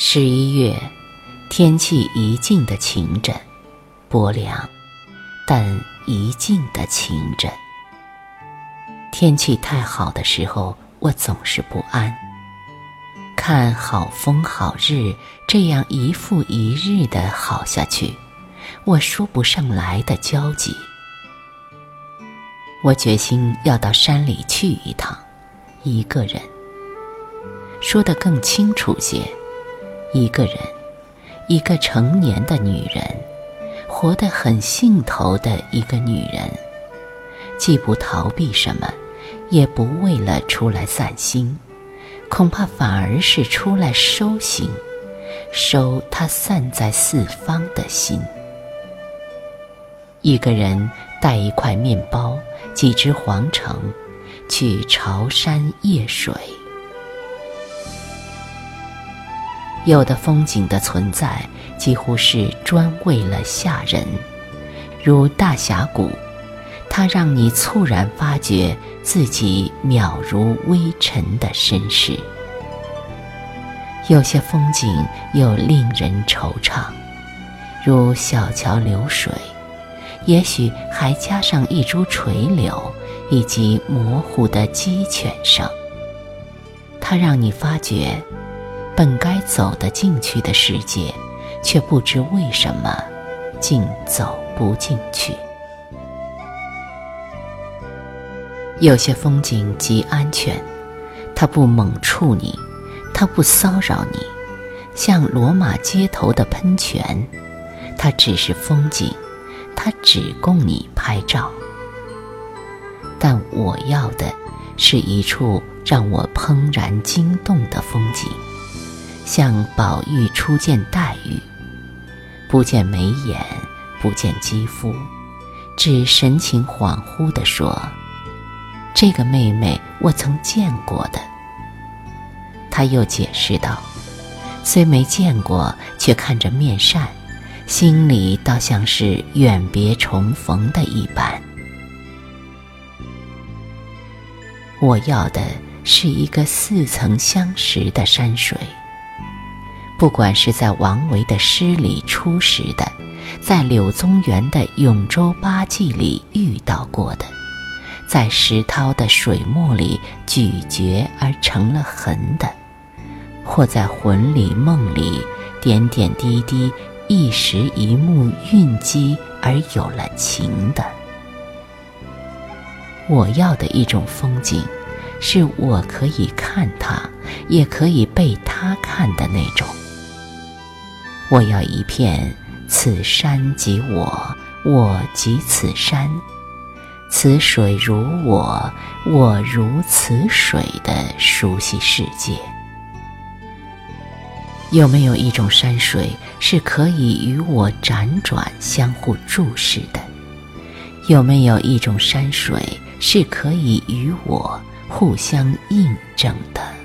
十一月，天气一静的晴枕，薄凉，但一静的晴枕。天气太好的时候，我总是不安。看好风好日，这样一复一日的好下去，我说不上来的焦急。我决心要到山里去一趟，一个人。说得更清楚些。一个人，一个成年的女人，活得很兴头的一个女人，既不逃避什么，也不为了出来散心，恐怕反而是出来收心，收她散在四方的心。一个人带一块面包，几只黄橙，去朝山夜水。有的风景的存在，几乎是专为了吓人，如大峡谷，它让你猝然发觉自己渺如微尘的身世。有些风景又令人惆怅，如小桥流水，也许还加上一株垂柳，以及模糊的鸡犬声。它让你发觉。本该走得进去的世界，却不知为什么，竟走不进去。有些风景极安全，它不猛触你，它不骚扰你，像罗马街头的喷泉，它只是风景，它只供你拍照。但我要的，是一处让我怦然惊动的风景。像宝玉初见黛玉，不见眉眼，不见肌肤，只神情恍惚地说：“这个妹妹我曾见过的。”他又解释道：“虽没见过，却看着面善，心里倒像是远别重逢的一般。”我要的是一个似曾相识的山水。不管是在王维的诗里初识的，在柳宗元的《永州八记》里遇到过的，在石涛的水墨里咀嚼而成了痕的，或在魂里梦里点点滴滴一时一幕蕴积而有了情的，我要的一种风景，是我可以看它，也可以被它看的那种。我要一片此山即我，我即此山，此水如我，我如此水的熟悉世界。有没有一种山水是可以与我辗转相互注视的？有没有一种山水是可以与我互相印证的？